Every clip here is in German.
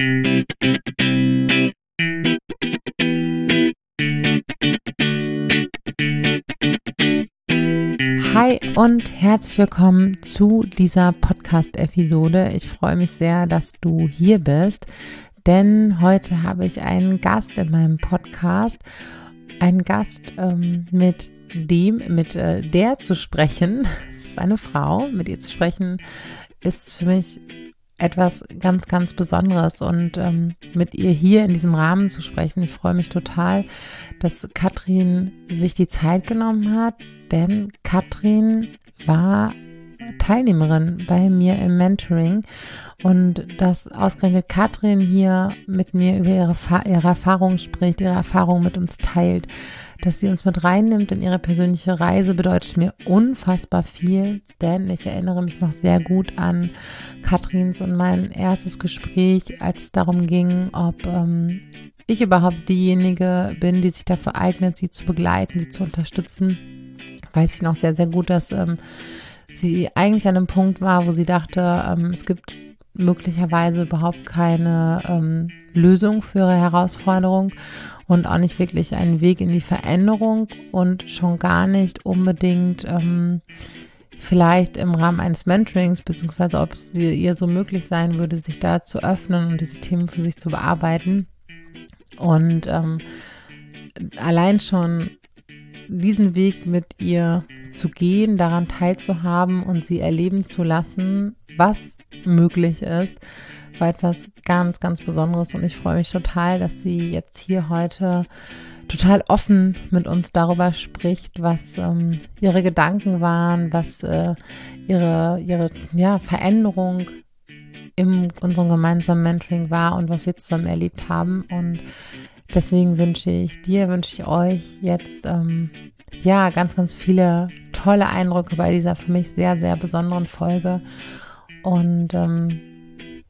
Hi und herzlich willkommen zu dieser Podcast-Episode. Ich freue mich sehr, dass du hier bist, denn heute habe ich einen Gast in meinem Podcast. Einen Gast, ähm, mit dem, mit äh, der zu sprechen. Es ist eine Frau, mit ihr zu sprechen, ist für mich etwas ganz, ganz Besonderes und ähm, mit ihr hier in diesem Rahmen zu sprechen. Ich freue mich total, dass Katrin sich die Zeit genommen hat, denn Katrin war Teilnehmerin bei mir im Mentoring und dass ausgerechnet Katrin hier mit mir über ihre, ihre Erfahrungen spricht, ihre Erfahrungen mit uns teilt, dass sie uns mit reinnimmt in ihre persönliche Reise, bedeutet mir unfassbar viel, denn ich erinnere mich noch sehr gut an Katrins und mein erstes Gespräch, als es darum ging, ob ähm, ich überhaupt diejenige bin, die sich dafür eignet, sie zu begleiten, sie zu unterstützen. Weiß ich noch sehr, sehr gut, dass ähm, sie eigentlich an einem Punkt war, wo sie dachte, ähm, es gibt möglicherweise überhaupt keine ähm, Lösung für ihre Herausforderung und auch nicht wirklich einen Weg in die Veränderung und schon gar nicht unbedingt ähm, vielleicht im Rahmen eines Mentorings, beziehungsweise ob es ihr so möglich sein würde, sich da zu öffnen und diese Themen für sich zu bearbeiten. Und ähm, allein schon diesen Weg mit ihr zu gehen, daran teilzuhaben und sie erleben zu lassen, was möglich ist, war etwas ganz, ganz Besonderes und ich freue mich total, dass sie jetzt hier heute total offen mit uns darüber spricht, was ähm, ihre Gedanken waren, was äh, ihre, ihre ja, Veränderung in unserem gemeinsamen Mentoring war und was wir zusammen erlebt haben. Und deswegen wünsche ich dir, wünsche ich euch jetzt ähm, ja ganz, ganz viele tolle Eindrücke bei dieser für mich sehr, sehr besonderen Folge. Und ähm,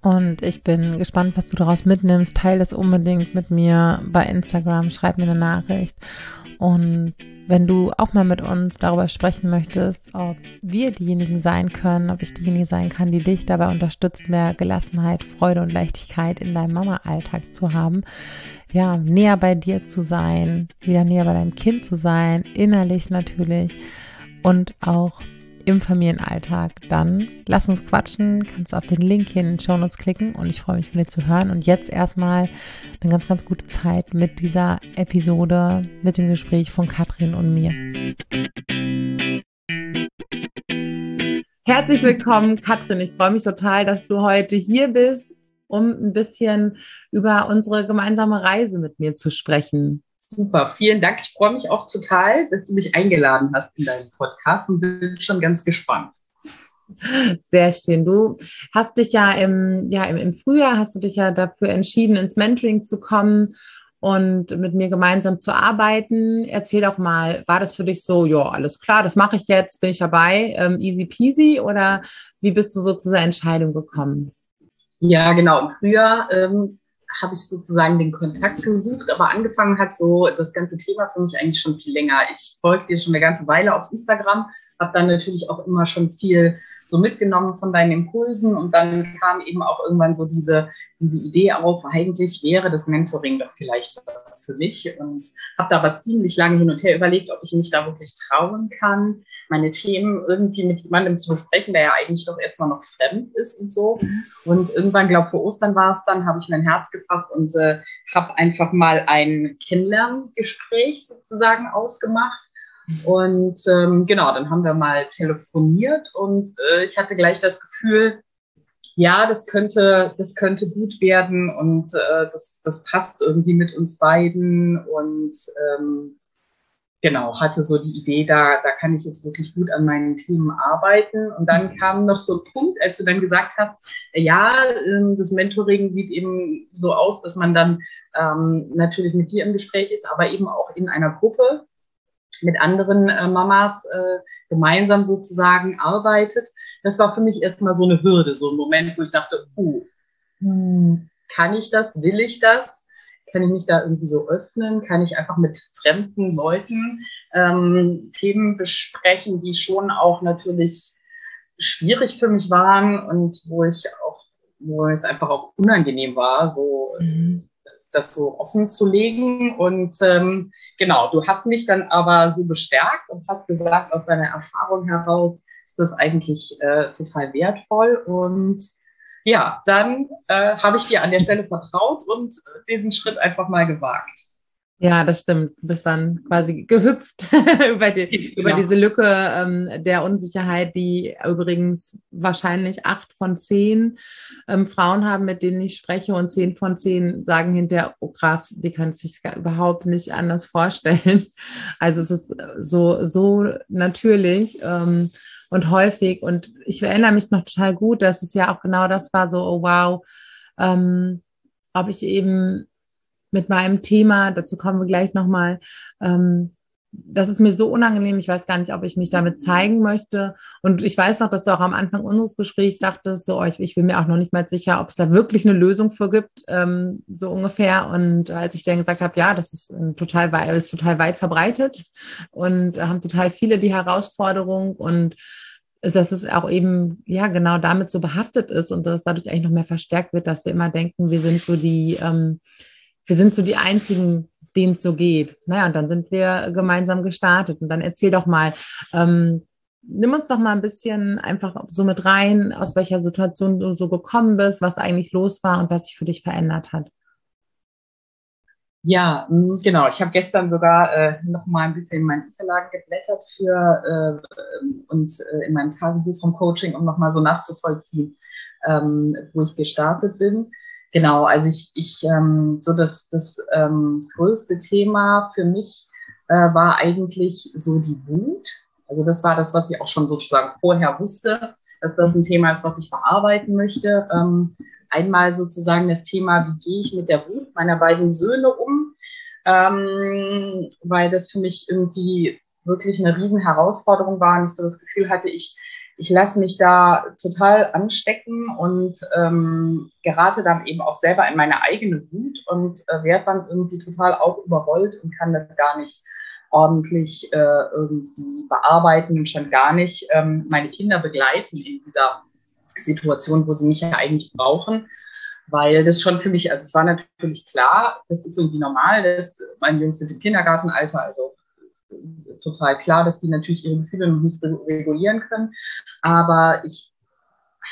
und ich bin gespannt, was du daraus mitnimmst. Teile es unbedingt mit mir bei Instagram. Schreib mir eine Nachricht. Und wenn du auch mal mit uns darüber sprechen möchtest, ob wir diejenigen sein können, ob ich diejenige sein kann, die dich dabei unterstützt, mehr Gelassenheit, Freude und Leichtigkeit in deinem Mama-Alltag zu haben, ja, näher bei dir zu sein, wieder näher bei deinem Kind zu sein, innerlich natürlich und auch im Familienalltag, dann lass uns quatschen, kannst auf den Link hier in den Show Notes klicken und ich freue mich von dir zu hören. Und jetzt erstmal eine ganz, ganz gute Zeit mit dieser Episode, mit dem Gespräch von Katrin und mir. Herzlich willkommen, Katrin. Ich freue mich total, dass du heute hier bist, um ein bisschen über unsere gemeinsame Reise mit mir zu sprechen. Super, vielen Dank. Ich freue mich auch total, dass du mich eingeladen hast in deinen Podcast und bin schon ganz gespannt. Sehr schön. Du hast dich ja im, ja, im, Frühjahr hast du dich ja dafür entschieden, ins Mentoring zu kommen und mit mir gemeinsam zu arbeiten. Erzähl doch mal, war das für dich so, ja, alles klar, das mache ich jetzt, bin ich dabei, ähm, easy peasy oder wie bist du so zu dieser Entscheidung gekommen? Ja, genau. Im Frühjahr ähm, habe ich sozusagen den Kontakt gesucht, aber angefangen hat so das ganze Thema für mich eigentlich schon viel länger. Ich folge dir schon eine ganze Weile auf Instagram, habe dann natürlich auch immer schon viel so mitgenommen von deinen Impulsen und dann kam eben auch irgendwann so diese, diese Idee auf, eigentlich wäre das Mentoring doch vielleicht was für mich und habe da aber ziemlich lange hin und her überlegt, ob ich mich da wirklich trauen kann, meine Themen irgendwie mit jemandem zu besprechen, der ja eigentlich doch erstmal noch fremd ist und so. Und irgendwann, glaube vor Ostern war es dann, habe ich mein Herz gefasst und äh, habe einfach mal ein Kennenlerngespräch sozusagen ausgemacht und ähm, genau, dann haben wir mal telefoniert und äh, ich hatte gleich das Gefühl, ja, das könnte, das könnte gut werden und äh, das, das passt irgendwie mit uns beiden und ähm, genau, hatte so die Idee, da, da kann ich jetzt wirklich gut an meinen Themen arbeiten. Und dann kam noch so ein Punkt, als du dann gesagt hast, ja, ähm, das Mentoring sieht eben so aus, dass man dann ähm, natürlich mit dir im Gespräch ist, aber eben auch in einer Gruppe mit anderen äh, Mamas äh, gemeinsam sozusagen arbeitet. Das war für mich erstmal so eine Hürde, so ein Moment, wo ich dachte, uh, kann ich das, will ich das? Kann ich mich da irgendwie so öffnen? Kann ich einfach mit fremden Leuten ähm, Themen besprechen, die schon auch natürlich schwierig für mich waren und wo ich auch wo es einfach auch unangenehm war, so mhm. Das, so offen zu legen. Und ähm, genau, du hast mich dann aber so bestärkt und hast gesagt, aus deiner Erfahrung heraus ist das eigentlich äh, total wertvoll. Und ja, dann äh, habe ich dir an der Stelle vertraut und diesen Schritt einfach mal gewagt. Ja, das stimmt. Du bist dann quasi gehüpft über, die, genau. über diese Lücke ähm, der Unsicherheit, die übrigens wahrscheinlich acht von zehn ähm, Frauen haben, mit denen ich spreche und zehn von zehn sagen hinterher, oh krass, die kann sich überhaupt nicht anders vorstellen. Also es ist so, so natürlich ähm, und häufig. Und ich erinnere mich noch total gut, dass es ja auch genau das war, so, oh wow, ähm, ob ich eben mit meinem Thema, dazu kommen wir gleich nochmal, ähm, das ist mir so unangenehm, ich weiß gar nicht, ob ich mich damit zeigen möchte. Und ich weiß noch, dass du auch am Anfang unseres Gesprächs sagtest, so, ich, ich bin mir auch noch nicht mal sicher, ob es da wirklich eine Lösung für gibt, ähm, so ungefähr. Und als ich dann gesagt habe, ja, das ist total, ist total weit verbreitet und haben total viele die Herausforderung und dass es auch eben, ja, genau damit so behaftet ist und dass es dadurch eigentlich noch mehr verstärkt wird, dass wir immer denken, wir sind so die, ähm, wir sind so die einzigen, denen es so geht. Naja, und dann sind wir gemeinsam gestartet. Und dann erzähl doch mal, ähm, nimm uns doch mal ein bisschen einfach so mit rein, aus welcher Situation du so gekommen bist, was eigentlich los war und was sich für dich verändert hat. Ja, genau. Ich habe gestern sogar äh, noch mal ein bisschen in meinen Unterlagen geblättert für äh, und äh, in meinem Tagebuch vom Coaching, um noch mal so nachzuvollziehen, ähm, wo ich gestartet bin. Genau, also ich, ich ähm, so das, das ähm, größte Thema für mich äh, war eigentlich so die Wut. Also das war das, was ich auch schon sozusagen vorher wusste, dass das ein Thema ist, was ich bearbeiten möchte. Ähm, einmal sozusagen das Thema, wie gehe ich mit der Wut meiner beiden Söhne um, ähm, weil das für mich irgendwie wirklich eine riesen Herausforderung war und ich so das Gefühl hatte, ich ich lasse mich da total anstecken und ähm, gerate dann eben auch selber in meine eigene Wut und äh, werde dann irgendwie total auch überrollt und kann das gar nicht ordentlich äh, irgendwie bearbeiten und schon gar nicht ähm, meine Kinder begleiten in dieser Situation, wo sie mich ja eigentlich brauchen. Weil das schon für mich, also es war natürlich klar, das ist irgendwie normal, dass mein Jungs sind im Kindergartenalter, also total klar, dass die natürlich ihre Gefühle noch nicht regulieren können. Aber ich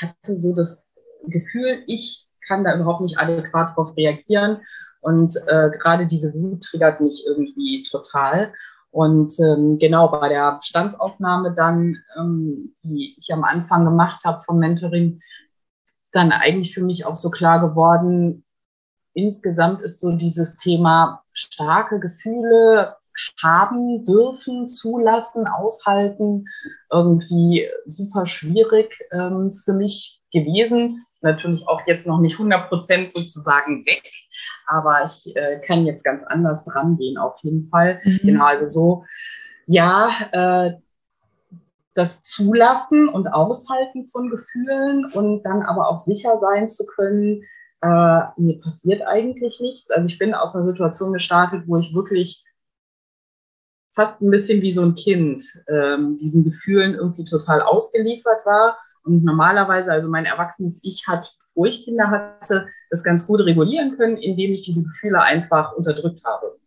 hatte so das Gefühl, ich kann da überhaupt nicht adäquat darauf reagieren. Und äh, gerade diese Wut triggert mich irgendwie total. Und ähm, genau bei der Bestandsaufnahme dann, ähm, die ich am Anfang gemacht habe vom Mentoring, ist dann eigentlich für mich auch so klar geworden, insgesamt ist so dieses Thema starke Gefühle, haben dürfen, zulassen, aushalten, irgendwie super schwierig ähm, für mich gewesen. Natürlich auch jetzt noch nicht 100 Prozent sozusagen weg, aber ich äh, kann jetzt ganz anders dran gehen auf jeden Fall. Mhm. Genau, also so, ja, äh, das Zulassen und Aushalten von Gefühlen und dann aber auch sicher sein zu können, äh, mir passiert eigentlich nichts. Also ich bin aus einer Situation gestartet, wo ich wirklich fast ein bisschen wie so ein Kind, ähm, diesen Gefühlen irgendwie total ausgeliefert war. Und normalerweise, also mein erwachsenes Ich hat, wo ich Kinder hatte, das ganz gut regulieren können, indem ich diese Gefühle einfach unterdrückt habe.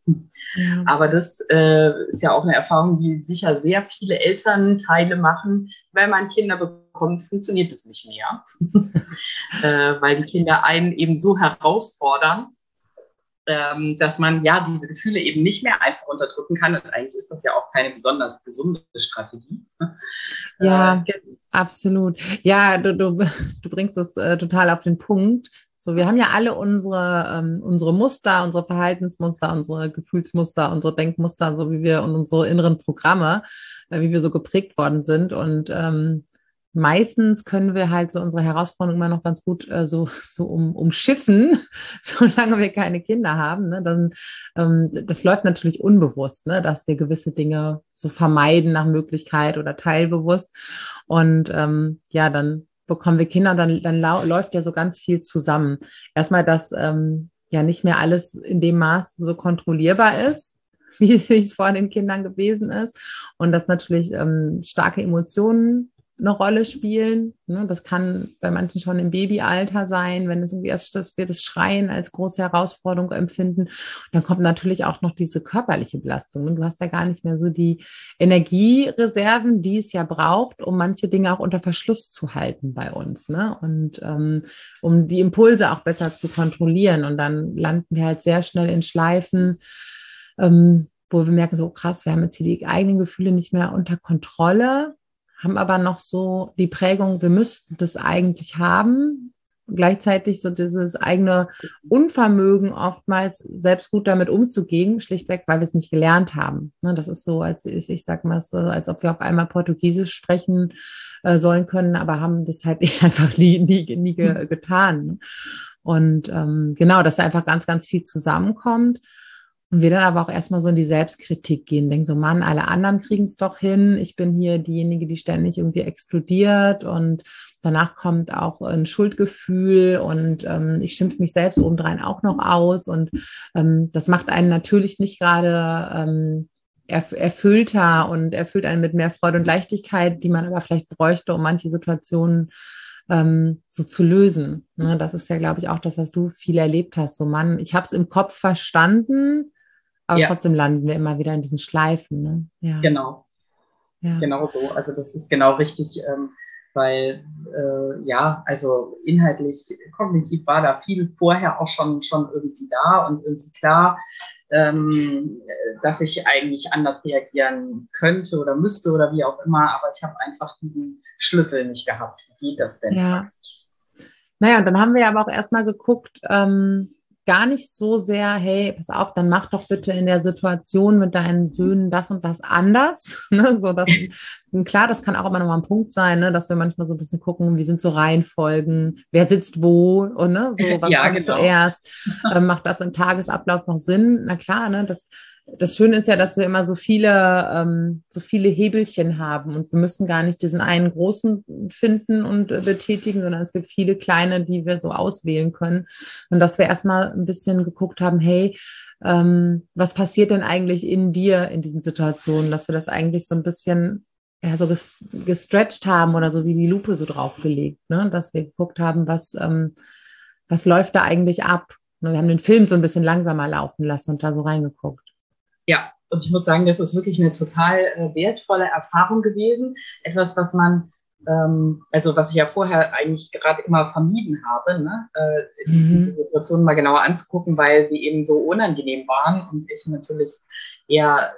Ja. Aber das äh, ist ja auch eine Erfahrung, die sicher sehr viele Elternteile machen. Wenn man Kinder bekommt, funktioniert es nicht mehr, äh, weil die Kinder einen eben so herausfordern, ähm, dass man ja diese Gefühle eben nicht mehr einfach unterdrücken kann. Und eigentlich ist das ja auch keine besonders gesunde Strategie. Ja, äh, absolut. Ja, du, du, du bringst es äh, total auf den Punkt. So, wir haben ja alle unsere, ähm, unsere Muster, unsere Verhaltensmuster, unsere Gefühlsmuster, unsere Denkmuster, so wie wir und unsere inneren Programme, äh, wie wir so geprägt worden sind. Und ähm, meistens können wir halt so unsere Herausforderungen immer noch ganz gut äh, so, so um, umschiffen, solange wir keine Kinder haben. Ne? Dann, ähm, das läuft natürlich unbewusst, ne? dass wir gewisse Dinge so vermeiden nach Möglichkeit oder teilbewusst. Und ähm, ja, dann bekommen wir Kinder dann, dann läuft ja so ganz viel zusammen. Erstmal, dass ähm, ja nicht mehr alles in dem Maß so kontrollierbar ist, wie, wie es vor den Kindern gewesen ist. Und dass natürlich ähm, starke Emotionen eine Rolle spielen. Ne? Das kann bei manchen schon im Babyalter sein, wenn es irgendwie erst, dass wir das Schreien als große Herausforderung empfinden. Und dann kommt natürlich auch noch diese körperliche Belastung. Du hast ja gar nicht mehr so die Energiereserven, die es ja braucht, um manche Dinge auch unter Verschluss zu halten bei uns. Ne? Und ähm, um die Impulse auch besser zu kontrollieren. Und dann landen wir halt sehr schnell in Schleifen. Ähm, wo wir merken, so krass, wir haben jetzt hier die eigenen Gefühle nicht mehr unter Kontrolle, haben aber noch so die Prägung, wir müssten das eigentlich haben. Gleichzeitig so dieses eigene Unvermögen oftmals selbst gut damit umzugehen, schlichtweg, weil wir es nicht gelernt haben. Ne, das ist so, als ich, ich sag mal so, als ob wir auf einmal Portugiesisch sprechen äh, sollen können, aber haben das halt einfach nie, nie, nie ge getan. Und ähm, genau, dass da einfach ganz, ganz viel zusammenkommt. Und wir dann aber auch erstmal so in die Selbstkritik gehen, denken so, Mann, alle anderen kriegen es doch hin. Ich bin hier diejenige, die ständig irgendwie explodiert und danach kommt auch ein Schuldgefühl und ähm, ich schimpfe mich selbst obendrein auch noch aus und ähm, das macht einen natürlich nicht gerade ähm, erfüllter und erfüllt einen mit mehr Freude und Leichtigkeit, die man aber vielleicht bräuchte, um manche Situationen ähm, so zu lösen. Ne, das ist ja, glaube ich, auch das, was du viel erlebt hast. So, Mann, ich habe es im Kopf verstanden, aber ja. trotzdem landen wir immer wieder in diesen Schleifen. Ne? Ja. Genau. Ja. Genau so. Also das ist genau richtig, ähm, weil äh, ja, also inhaltlich, kognitiv war da viel vorher auch schon, schon irgendwie da und irgendwie klar, ähm, dass ich eigentlich anders reagieren könnte oder müsste oder wie auch immer, aber ich habe einfach diesen Schlüssel nicht gehabt. Wie geht das denn? Ja. Naja, und dann haben wir aber auch erstmal geguckt, ähm, gar nicht so sehr, hey, pass auf, dann mach doch bitte in der Situation mit deinen Söhnen das und das anders. ne? so, dass, klar, das kann auch immer noch mal ein Punkt sein, ne? dass wir manchmal so ein bisschen gucken, wie sind so Reihenfolgen, wer sitzt wo und ne? so, was ja, kommt genau. zuerst, äh, macht das im Tagesablauf noch Sinn? Na klar, ne? das das Schöne ist ja, dass wir immer so viele, ähm, so viele Hebelchen haben und wir müssen gar nicht diesen einen großen finden und äh, betätigen, sondern es gibt viele kleine, die wir so auswählen können. Und dass wir erstmal ein bisschen geguckt haben, hey, ähm, was passiert denn eigentlich in dir in diesen Situationen, dass wir das eigentlich so ein bisschen ja, so gestretched haben oder so wie die Lupe so draufgelegt, ne? dass wir geguckt haben, was, ähm, was läuft da eigentlich ab. Ne, wir haben den Film so ein bisschen langsamer laufen lassen und da so reingeguckt. Ja, und ich muss sagen, das ist wirklich eine total äh, wertvolle Erfahrung gewesen. Etwas, was man, ähm, also was ich ja vorher eigentlich gerade immer vermieden habe, ne? äh, mhm. diese Situationen mal genauer anzugucken, weil sie eben so unangenehm waren und ich natürlich eher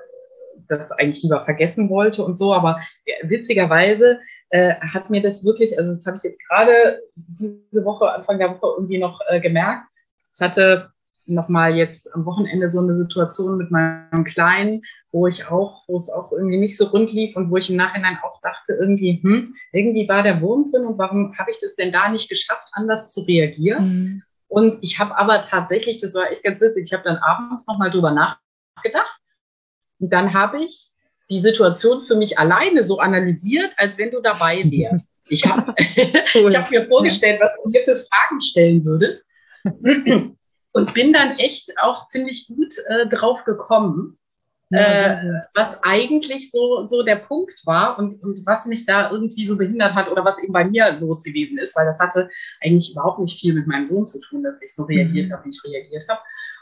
das eigentlich lieber vergessen wollte und so. Aber witzigerweise äh, hat mir das wirklich, also das habe ich jetzt gerade diese Woche, Anfang der Woche irgendwie noch äh, gemerkt. Ich hatte nochmal jetzt am Wochenende so eine Situation mit meinem Kleinen, wo ich auch, wo es auch irgendwie nicht so rund lief und wo ich im Nachhinein auch dachte, irgendwie, hm, irgendwie war der Wurm drin und warum habe ich das denn da nicht geschafft, anders zu reagieren? Mhm. Und ich habe aber tatsächlich, das war echt ganz witzig, ich habe dann abends nochmal drüber nachgedacht und dann habe ich die Situation für mich alleine so analysiert, als wenn du dabei wärst. Ich habe cool. hab mir vorgestellt, was du mir für Fragen stellen würdest und bin dann echt auch ziemlich gut äh, drauf gekommen, ja, äh, was eigentlich so, so der Punkt war und, und was mich da irgendwie so behindert hat oder was eben bei mir los gewesen ist, weil das hatte eigentlich überhaupt nicht viel mit meinem Sohn zu tun, dass ich so reagiert mhm. habe, wie ich reagiert habe.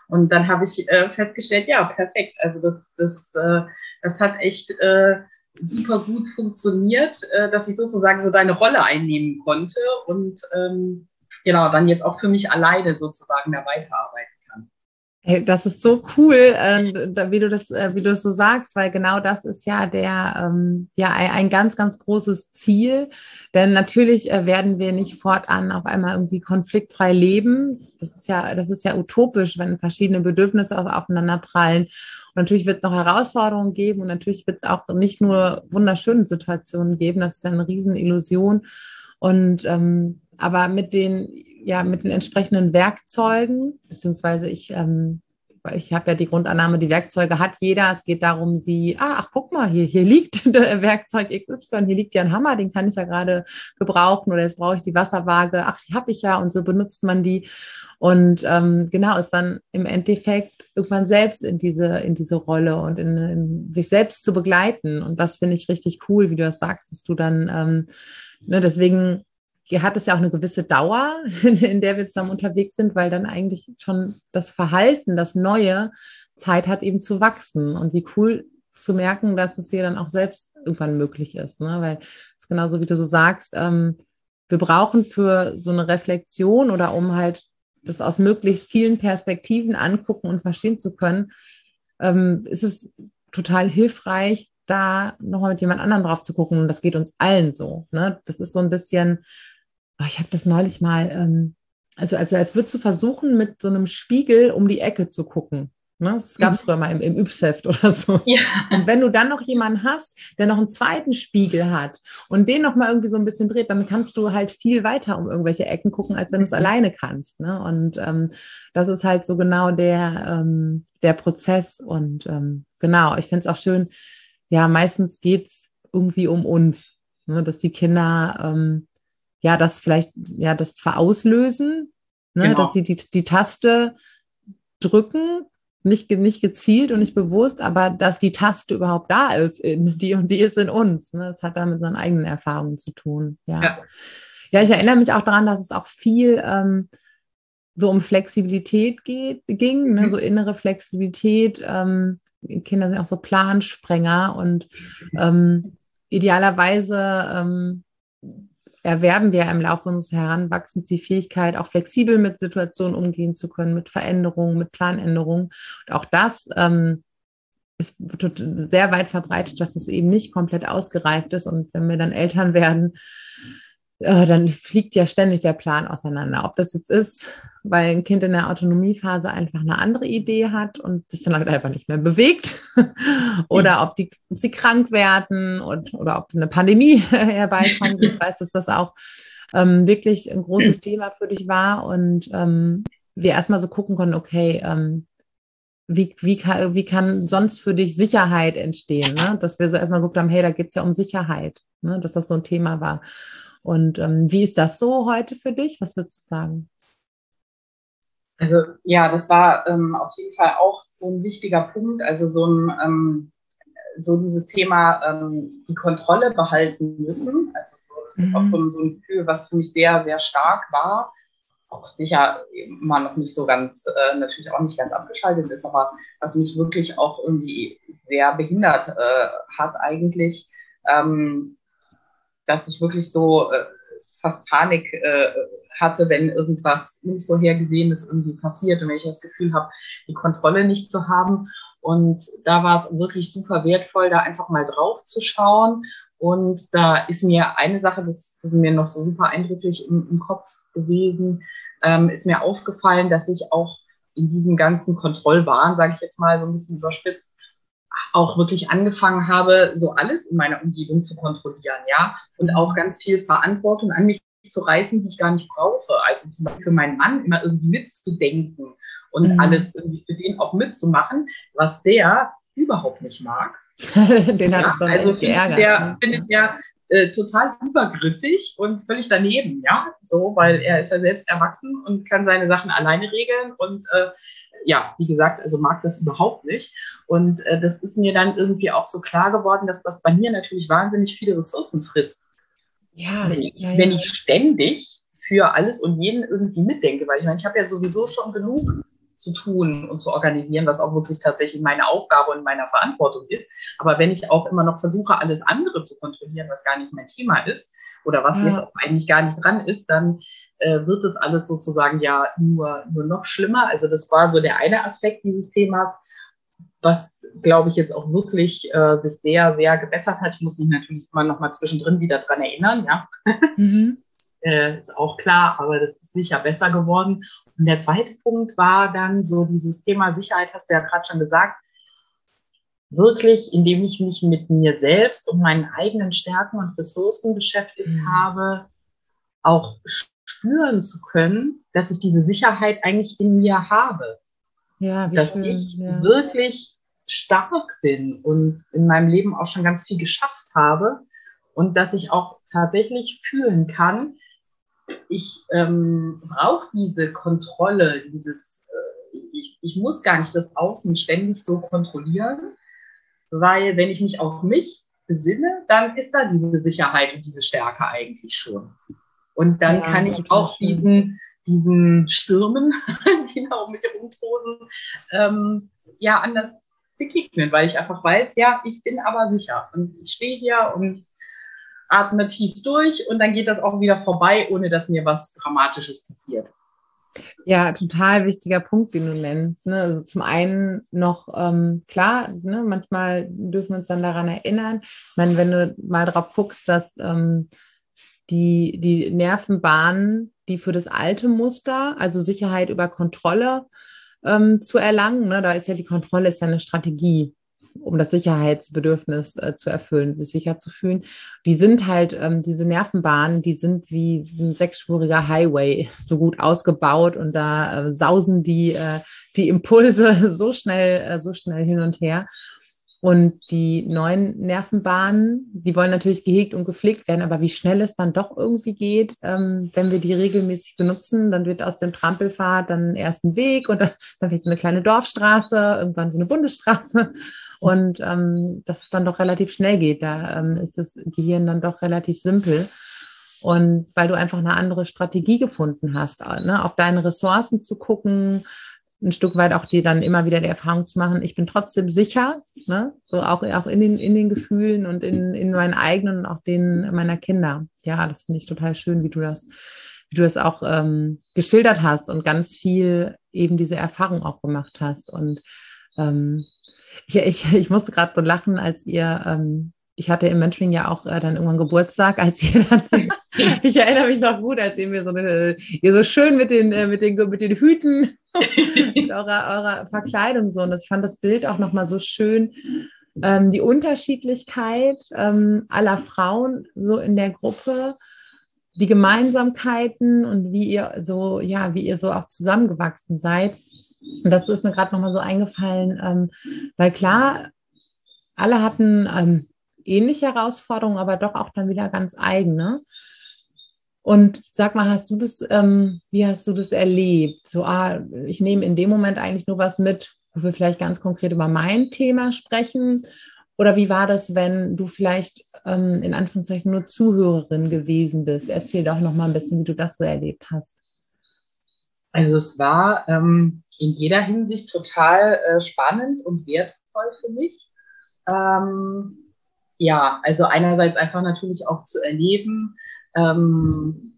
Und dann habe ich äh, festgestellt, ja, perfekt. Also das, das, äh, das hat echt äh, super gut funktioniert, äh, dass ich sozusagen so deine Rolle einnehmen konnte und ähm, genau, dann jetzt auch für mich alleine sozusagen da weiterarbeiten kann. Hey, das ist so cool, äh, wie du das, äh, wie du das so sagst, weil genau das ist ja der, ähm, ja, ein, ganz, ganz großes Ziel. Denn natürlich äh, werden wir nicht fortan auf einmal irgendwie konfliktfrei leben. Das ist ja, das ist ja utopisch, wenn verschiedene Bedürfnisse aufeinander prallen. Und natürlich wird es noch Herausforderungen geben und natürlich wird es auch nicht nur wunderschöne Situationen geben. Das ist eine Riesenillusion. Und ähm, aber mit den, ja, mit den entsprechenden Werkzeugen, beziehungsweise ich ähm, ich habe ja die Grundannahme, die Werkzeuge hat jeder. Es geht darum, sie, ah, ach, guck mal, hier, hier liegt der Werkzeug XY, hier liegt ja ein Hammer, den kann ich ja gerade gebrauchen oder jetzt brauche ich die Wasserwaage, ach, die habe ich ja und so benutzt man die. Und ähm, genau, ist dann im Endeffekt irgendwann selbst in diese, in diese Rolle und in, in sich selbst zu begleiten. Und das finde ich richtig cool, wie du das sagst, dass du dann, ähm, ne, deswegen hat es ja auch eine gewisse Dauer, in der wir zusammen unterwegs sind, weil dann eigentlich schon das Verhalten, das Neue, Zeit hat eben zu wachsen. Und wie cool zu merken, dass es dir dann auch selbst irgendwann möglich ist. Ne? Weil es genauso wie du so sagst, ähm, wir brauchen für so eine Reflexion oder um halt das aus möglichst vielen Perspektiven angucken und verstehen zu können, ähm, ist es total hilfreich, da nochmal mit jemand anderem drauf zu gucken. Und das geht uns allen so. Ne? Das ist so ein bisschen, ich habe das neulich mal, ähm, also, also als würdest du versuchen, mit so einem Spiegel um die Ecke zu gucken. Ne? Das gab es mhm. früher mal im, im Übsheft oder so. Ja. Und wenn du dann noch jemanden hast, der noch einen zweiten Spiegel hat und den noch mal irgendwie so ein bisschen dreht, dann kannst du halt viel weiter um irgendwelche Ecken gucken, als wenn du es mhm. alleine kannst. Ne? Und ähm, das ist halt so genau der, ähm, der Prozess. Und ähm, genau, ich finde es auch schön, ja, meistens geht es irgendwie um uns, ne? dass die Kinder ähm, ja das vielleicht, ja, das zwar auslösen, ne? Genau. dass sie die, die Taste drücken, nicht, nicht gezielt und nicht bewusst, aber dass die Taste überhaupt da ist, in, die und die ist in uns. Ne? Das hat dann mit seinen eigenen Erfahrungen zu tun. Ja. ja. ja. ich erinnere mich auch daran, dass es auch viel ähm, so um Flexibilität geht, ging, ne? Mhm. so innere Flexibilität. Ähm, Kinder sind auch so Plansprenger und ähm, idealerweise ähm, erwerben wir im Laufe unseres Heranwachsens die Fähigkeit, auch flexibel mit Situationen umgehen zu können, mit Veränderungen, mit Planänderungen. Und auch das ähm, ist sehr weit verbreitet, dass es eben nicht komplett ausgereift ist. Und wenn wir dann Eltern werden, äh, dann fliegt ja ständig der Plan auseinander. Ob das jetzt ist, weil ein Kind in der Autonomiephase einfach eine andere Idee hat und sich dann halt einfach nicht mehr bewegt, oder ob, die, ob sie krank werden und, oder ob eine Pandemie herbeikommt. Ich weiß, dass das auch ähm, wirklich ein großes Thema für dich war und ähm, wir erstmal so gucken konnten, okay, ähm, wie, wie, kann, wie kann sonst für dich Sicherheit entstehen? Ne? Dass wir so erstmal geguckt haben, hey, da geht es ja um Sicherheit, ne? dass das so ein Thema war. Und ähm, wie ist das so heute für dich? Was würdest du sagen? Also ja, das war ähm, auf jeden Fall auch so ein wichtiger Punkt. Also so ein ähm, so dieses Thema ähm, die Kontrolle behalten müssen. Also so, das mhm. ist auch so ein, so ein Gefühl, was für mich sehr, sehr stark war. Auch sicher immer noch nicht so ganz, äh, natürlich auch nicht ganz abgeschaltet ist, aber was mich wirklich auch irgendwie sehr behindert äh, hat eigentlich. Ähm, dass ich wirklich so äh, fast Panik äh, hatte, wenn irgendwas Unvorhergesehenes irgendwie passiert und wenn ich das Gefühl habe, die Kontrolle nicht zu haben. Und da war es wirklich super wertvoll, da einfach mal drauf zu schauen. Und da ist mir eine Sache, das, ist mir noch so super eindrücklich im, im Kopf gewesen, ähm, ist mir aufgefallen, dass ich auch in diesem ganzen Kontrollwahn, sage ich jetzt mal so ein bisschen überspitzt, auch wirklich angefangen habe, so alles in meiner Umgebung zu kontrollieren, ja, und auch ganz viel Verantwortung an mich zu reißen, die ich gar nicht brauche. Also zum Beispiel für meinen Mann immer irgendwie mitzudenken und mhm. alles irgendwie für den auch mitzumachen, was der überhaupt nicht mag. den hat ja, es dann also geärgert. Der ne? findet der äh, total übergriffig und völlig daneben, ja, so, weil er ist ja selbst erwachsen und kann seine Sachen alleine regeln und äh, ja, wie gesagt, also mag das überhaupt nicht. Und äh, das ist mir dann irgendwie auch so klar geworden, dass das bei mir natürlich wahnsinnig viele Ressourcen frisst. Ja, wenn ich, ja, ja. Wenn ich ständig für alles und jeden irgendwie mitdenke, weil ich meine, ich habe ja sowieso schon genug zu tun und zu organisieren, was auch wirklich tatsächlich meine Aufgabe und meiner Verantwortung ist. Aber wenn ich auch immer noch versuche, alles andere zu kontrollieren, was gar nicht mein Thema ist oder was ja. jetzt auch eigentlich gar nicht dran ist, dann äh, wird das alles sozusagen ja nur, nur noch schlimmer. Also das war so der eine Aspekt dieses Themas, was, glaube ich, jetzt auch wirklich äh, sich sehr, sehr gebessert hat. Ich muss mich natürlich immer noch mal zwischendrin wieder dran erinnern, ja. Mhm. äh, ist auch klar, aber das ist sicher besser geworden. Und der zweite Punkt war dann so dieses Thema Sicherheit, hast du ja gerade schon gesagt, wirklich, indem ich mich mit mir selbst und meinen eigenen Stärken und Ressourcen beschäftigt mhm. habe, auch spüren zu können, dass ich diese Sicherheit eigentlich in mir habe. Ja, dass schön, ich ja. wirklich stark bin und in meinem Leben auch schon ganz viel geschafft habe und dass ich auch tatsächlich fühlen kann, ich ähm, brauche diese Kontrolle, dieses, äh, ich, ich muss gar nicht das Außen ständig so kontrollieren, weil wenn ich mich auf mich besinne, dann ist da diese Sicherheit und diese Stärke eigentlich schon. Und dann ja, kann ich auch diesen, diesen Stürmen, die da um mich herumtosen, ähm, ja, anders begegnen, weil ich einfach weiß, ja, ich bin aber sicher und ich stehe hier und atme tief durch und dann geht das auch wieder vorbei, ohne dass mir was Dramatisches passiert. Ja, total wichtiger Punkt, den du nennst. Ne? Also zum einen noch, ähm, klar, ne, manchmal dürfen wir uns dann daran erinnern. Ich meine, wenn du mal drauf guckst, dass ähm, die, die Nervenbahnen, die für das alte Muster, also Sicherheit über Kontrolle ähm, zu erlangen, ne, da ist ja die Kontrolle ist ja eine Strategie um das Sicherheitsbedürfnis äh, zu erfüllen, sich sicher zu fühlen. Die sind halt, ähm, diese Nervenbahnen, die sind wie ein sechsspuriger Highway, so gut ausgebaut und da äh, sausen die, äh, die Impulse so schnell, äh, so schnell hin und her. Und die neuen Nervenbahnen, die wollen natürlich gehegt und gepflegt werden, aber wie schnell es dann doch irgendwie geht, ähm, wenn wir die regelmäßig benutzen, dann wird aus dem Trampelfahrt dann erst ein Weg und dann, dann vielleicht so eine kleine Dorfstraße, irgendwann so eine Bundesstraße. Und ähm, dass es dann doch relativ schnell geht. Da ähm, ist das Gehirn dann doch relativ simpel. Und weil du einfach eine andere Strategie gefunden hast, ne, auf deine Ressourcen zu gucken, ein Stück weit auch dir dann immer wieder die Erfahrung zu machen, ich bin trotzdem sicher, ne? so auch, auch in, den, in den Gefühlen und in, in meinen eigenen und auch den meiner Kinder. Ja, das finde ich total schön, wie du das, wie du das auch ähm, geschildert hast und ganz viel eben diese Erfahrung auch gemacht hast. Und ähm, ich, ich, ich musste gerade so lachen, als ihr ähm, ich hatte im Mentoring ja auch äh, dann irgendwann Geburtstag, als ihr dann, ich erinnere mich noch gut, als ihr mir so eine, ihr so schön mit den, äh, mit den, mit den Hüten, mit eurer, eurer Verkleidung so. Und das, ich fand das Bild auch nochmal so schön, ähm, die Unterschiedlichkeit ähm, aller Frauen so in der Gruppe, die Gemeinsamkeiten und wie ihr so, ja, wie ihr so auch zusammengewachsen seid. Und das ist mir gerade nochmal so eingefallen, ähm, weil klar, alle hatten ähm, ähnliche Herausforderungen, aber doch auch dann wieder ganz eigene. Und sag mal, hast du das, ähm, wie hast du das erlebt? So, ah, ich nehme in dem Moment eigentlich nur was mit, wo wir vielleicht ganz konkret über mein Thema sprechen. Oder wie war das, wenn du vielleicht ähm, in Anführungszeichen nur Zuhörerin gewesen bist? Erzähl doch noch mal ein bisschen, wie du das so erlebt hast. Also es war ähm, in jeder Hinsicht total äh, spannend und wertvoll für mich. Ähm, ja, also einerseits einfach natürlich auch zu erleben, ähm,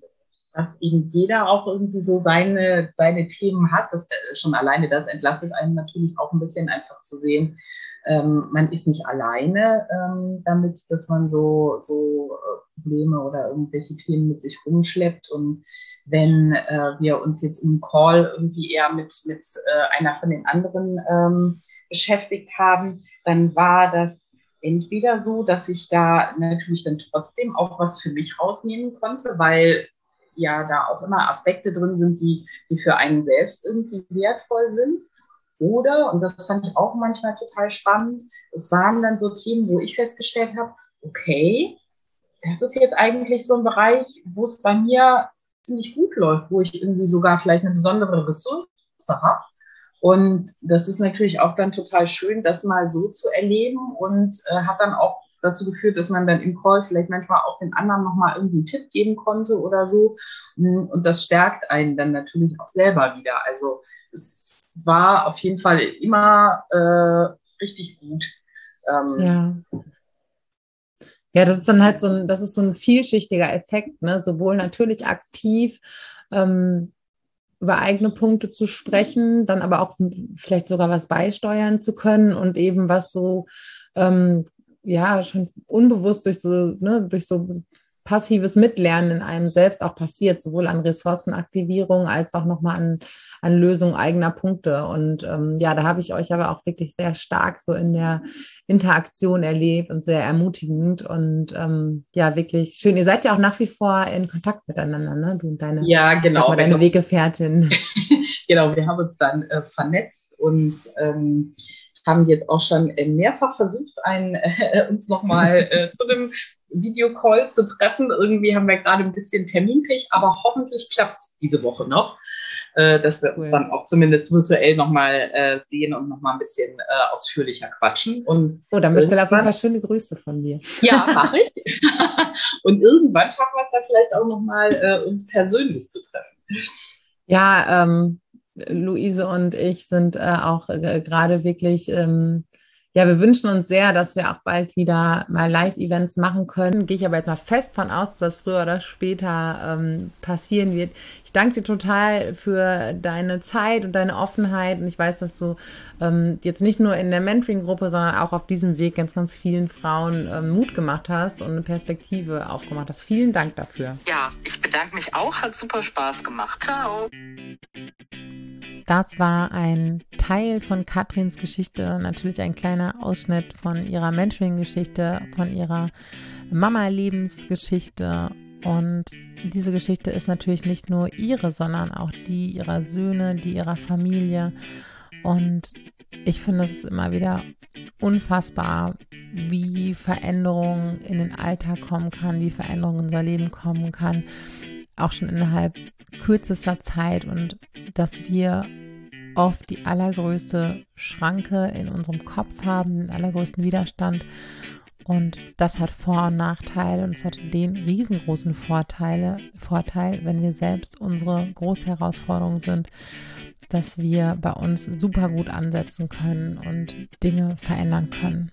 dass eben jeder auch irgendwie so seine, seine Themen hat. Das äh, schon alleine das entlastet einen natürlich auch ein bisschen einfach zu sehen, ähm, man ist nicht alleine ähm, damit, dass man so, so äh, Probleme oder irgendwelche Themen mit sich rumschleppt. Und wenn äh, wir uns jetzt im Call irgendwie eher mit, mit äh, einer von den anderen ähm, beschäftigt haben, dann war das entweder so, dass ich da natürlich dann trotzdem auch was für mich rausnehmen konnte, weil ja da auch immer Aspekte drin sind, die, die für einen selbst irgendwie wertvoll sind. Oder, und das fand ich auch manchmal total spannend, es waren dann so Themen, wo ich festgestellt habe, okay, das ist jetzt eigentlich so ein Bereich, wo es bei mir ziemlich gut läuft, wo ich irgendwie sogar vielleicht eine besondere Ressource habe. Und das ist natürlich auch dann total schön, das mal so zu erleben und äh, hat dann auch dazu geführt, dass man dann im Call vielleicht manchmal auch den anderen nochmal irgendwie einen Tipp geben konnte oder so. Und das stärkt einen dann natürlich auch selber wieder. Also es war auf jeden Fall immer äh, richtig gut. Ähm, ja. Ja, das ist dann halt so ein, das ist so ein vielschichtiger Effekt, ne? sowohl natürlich aktiv ähm, über eigene Punkte zu sprechen, dann aber auch vielleicht sogar was beisteuern zu können und eben was so, ähm, ja, schon unbewusst durch so, ne, durch so passives Mitlernen in einem selbst auch passiert, sowohl an Ressourcenaktivierung als auch nochmal an, an Lösung eigener Punkte. Und ähm, ja, da habe ich euch aber auch wirklich sehr stark so in der Interaktion erlebt und sehr ermutigend und ähm, ja, wirklich schön. Ihr seid ja auch nach wie vor in Kontakt miteinander, ne? Du und deine, ja, genau. mal, deine Weggefährtin. genau, wir haben uns dann äh, vernetzt und ähm, haben jetzt auch schon mehrfach versucht, einen, äh, uns nochmal äh, zu einem Videocall zu treffen. Irgendwie haben wir gerade ein bisschen Terminpech, aber hoffentlich klappt es diese Woche noch, äh, dass wir cool. uns dann auch zumindest virtuell nochmal äh, sehen und nochmal ein bisschen äh, ausführlicher quatschen. Und oh, dann bestelle auf jeden Fall schöne Grüße von mir. Ja, mache ich. und irgendwann schaffen wir es dann vielleicht auch nochmal, äh, uns persönlich zu treffen. Ja, ähm, Luise und ich sind äh, auch äh, gerade wirklich ähm, ja, wir wünschen uns sehr, dass wir auch bald wieder mal Live-Events machen können. Gehe ich aber jetzt mal fest von aus, dass das früher oder später ähm, passieren wird. Ich danke dir total für deine Zeit und deine Offenheit. Und ich weiß, dass du ähm, jetzt nicht nur in der Mentoring-Gruppe, sondern auch auf diesem Weg ganz, ganz vielen Frauen ähm, Mut gemacht hast und eine Perspektive aufgemacht hast. Vielen Dank dafür. Ja, ich bedanke mich auch. Hat super Spaß gemacht. Ciao. Das war ein Teil von Katrins Geschichte, natürlich ein kleiner Ausschnitt von ihrer Mentoring-Geschichte, von ihrer Mama-Lebensgeschichte. Und diese Geschichte ist natürlich nicht nur ihre, sondern auch die ihrer Söhne, die ihrer Familie. Und ich finde es immer wieder unfassbar, wie Veränderung in den Alltag kommen kann, wie Veränderung in unser Leben kommen kann, auch schon innerhalb kürzester Zeit und dass wir oft die allergrößte Schranke in unserem Kopf haben, den allergrößten Widerstand. Und das hat Vor- und Nachteile und es hat den riesengroßen Vorteile, Vorteil, wenn wir selbst unsere große Herausforderung sind, dass wir bei uns super gut ansetzen können und Dinge verändern können.